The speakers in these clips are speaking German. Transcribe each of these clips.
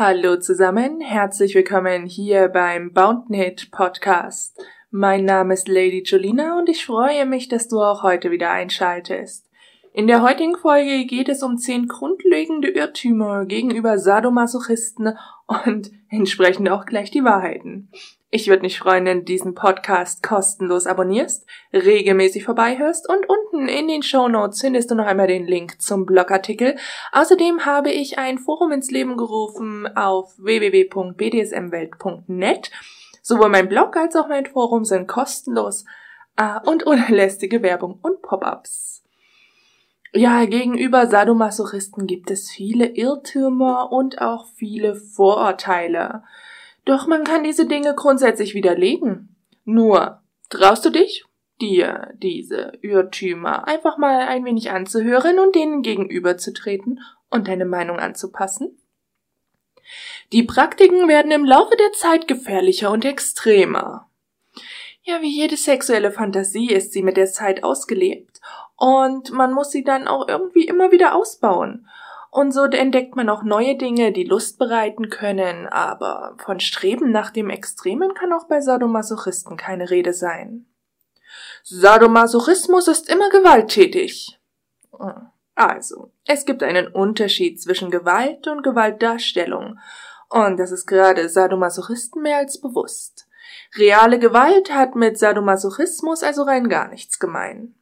Hallo zusammen, herzlich willkommen hier beim Boundnit Podcast. Mein Name ist Lady Jolina und ich freue mich, dass du auch heute wieder einschaltest. In der heutigen Folge geht es um zehn grundlegende Irrtümer gegenüber Sadomasochisten und entsprechend auch gleich die Wahrheiten. Ich würde mich freuen, wenn du diesen Podcast kostenlos abonnierst, regelmäßig vorbeihörst und unten in den Show Notes findest du noch einmal den Link zum Blogartikel. Außerdem habe ich ein Forum ins Leben gerufen auf www.bdsmwelt.net. Sowohl mein Blog als auch mein Forum sind kostenlos äh, und ohne Werbung und Pop-ups. Ja, gegenüber Sadomasochisten gibt es viele Irrtümer und auch viele Vorurteile. Doch man kann diese Dinge grundsätzlich widerlegen. Nur, traust du dich, dir diese Irrtümer einfach mal ein wenig anzuhören und denen gegenüberzutreten und deine Meinung anzupassen? Die Praktiken werden im Laufe der Zeit gefährlicher und extremer. Ja, wie jede sexuelle Fantasie ist sie mit der Zeit ausgelebt und man muss sie dann auch irgendwie immer wieder ausbauen. Und so entdeckt man auch neue Dinge, die Lust bereiten können, aber von Streben nach dem Extremen kann auch bei Sadomasochisten keine Rede sein. Sadomasochismus ist immer gewalttätig. Also, es gibt einen Unterschied zwischen Gewalt und Gewaltdarstellung, und das ist gerade Sadomasochisten mehr als bewusst. Reale Gewalt hat mit Sadomasochismus also rein gar nichts gemein.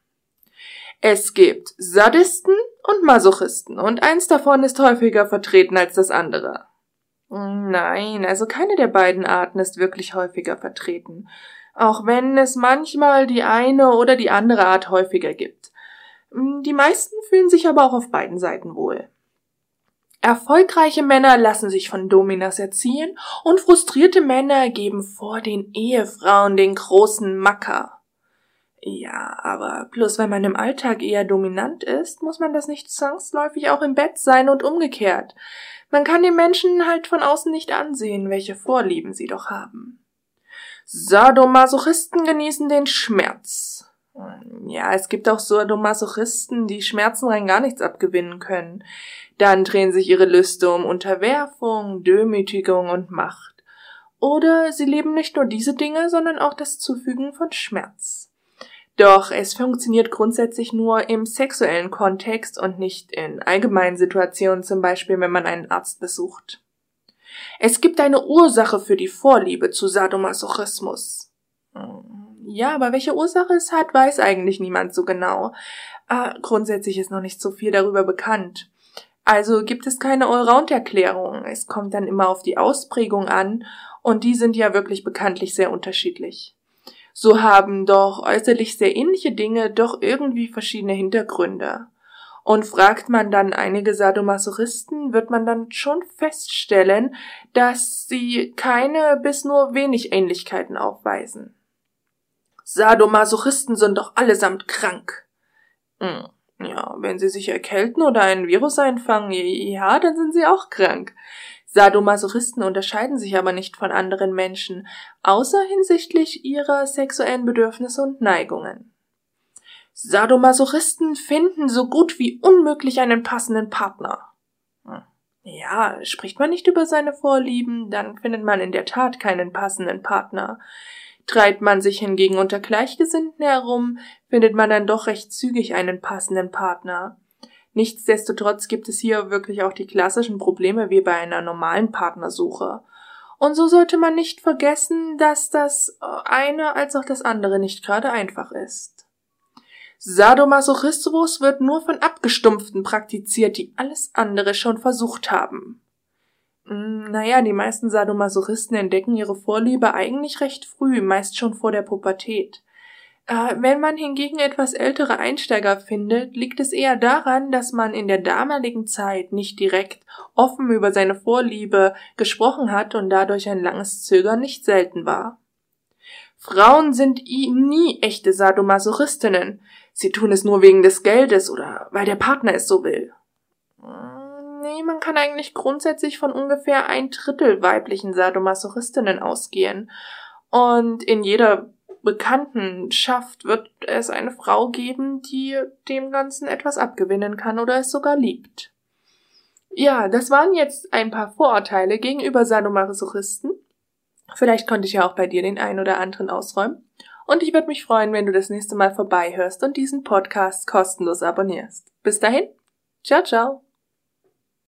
Es gibt Sadisten und Masochisten und eins davon ist häufiger vertreten als das andere. Nein, also keine der beiden Arten ist wirklich häufiger vertreten, auch wenn es manchmal die eine oder die andere Art häufiger gibt. Die meisten fühlen sich aber auch auf beiden Seiten wohl. Erfolgreiche Männer lassen sich von Dominas erziehen und frustrierte Männer geben vor den Ehefrauen den großen Macker. Ja, aber bloß weil man im Alltag eher dominant ist, muss man das nicht zwangsläufig auch im Bett sein und umgekehrt. Man kann den Menschen halt von außen nicht ansehen, welche Vorlieben sie doch haben. Sadomasochisten genießen den Schmerz. Ja, es gibt auch Sadomasochisten, die Schmerzen rein gar nichts abgewinnen können. Dann drehen sich ihre Lüste um Unterwerfung, Demütigung und Macht. Oder sie leben nicht nur diese Dinge, sondern auch das Zufügen von Schmerz. Doch es funktioniert grundsätzlich nur im sexuellen Kontext und nicht in allgemeinen Situationen, zum Beispiel wenn man einen Arzt besucht. Es gibt eine Ursache für die Vorliebe zu Sadomasochismus. Ja, aber welche Ursache es hat, weiß eigentlich niemand so genau. Äh, grundsätzlich ist noch nicht so viel darüber bekannt. Also gibt es keine Allround-Erklärung. Es kommt dann immer auf die Ausprägung an und die sind ja wirklich bekanntlich sehr unterschiedlich so haben doch äußerlich sehr ähnliche Dinge doch irgendwie verschiedene Hintergründe. Und fragt man dann einige Sadomasochisten, wird man dann schon feststellen, dass sie keine bis nur wenig Ähnlichkeiten aufweisen. Sadomasochisten sind doch allesamt krank. Hm, ja, wenn sie sich erkälten oder ein Virus einfangen, ja, dann sind sie auch krank. Sadomasochisten unterscheiden sich aber nicht von anderen Menschen, außer hinsichtlich ihrer sexuellen Bedürfnisse und Neigungen. Sadomasochisten finden so gut wie unmöglich einen passenden Partner. Hm. Ja, spricht man nicht über seine Vorlieben, dann findet man in der Tat keinen passenden Partner. Treibt man sich hingegen unter Gleichgesinnten herum, findet man dann doch recht zügig einen passenden Partner. Nichtsdestotrotz gibt es hier wirklich auch die klassischen Probleme wie bei einer normalen Partnersuche. Und so sollte man nicht vergessen, dass das eine als auch das andere nicht gerade einfach ist. Sadomasochismus wird nur von Abgestumpften praktiziert, die alles andere schon versucht haben. Hm, naja, die meisten Sadomasochisten entdecken ihre Vorliebe eigentlich recht früh, meist schon vor der Pubertät. Äh, wenn man hingegen etwas ältere Einsteiger findet, liegt es eher daran, dass man in der damaligen Zeit nicht direkt offen über seine Vorliebe gesprochen hat und dadurch ein langes Zögern nicht selten war. Frauen sind nie echte Sadomasochistinnen. Sie tun es nur wegen des Geldes oder weil der Partner es so will. Nee, man kann eigentlich grundsätzlich von ungefähr ein Drittel weiblichen Sadomasochistinnen ausgehen. Und in jeder Bekanntenschaft wird es eine Frau geben, die dem Ganzen etwas abgewinnen kann oder es sogar liebt. Ja, das waren jetzt ein paar Vorurteile gegenüber Sadomasochisten. Vielleicht konnte ich ja auch bei dir den einen oder anderen ausräumen. Und ich würde mich freuen, wenn du das nächste Mal vorbeihörst und diesen Podcast kostenlos abonnierst. Bis dahin, ciao, ciao.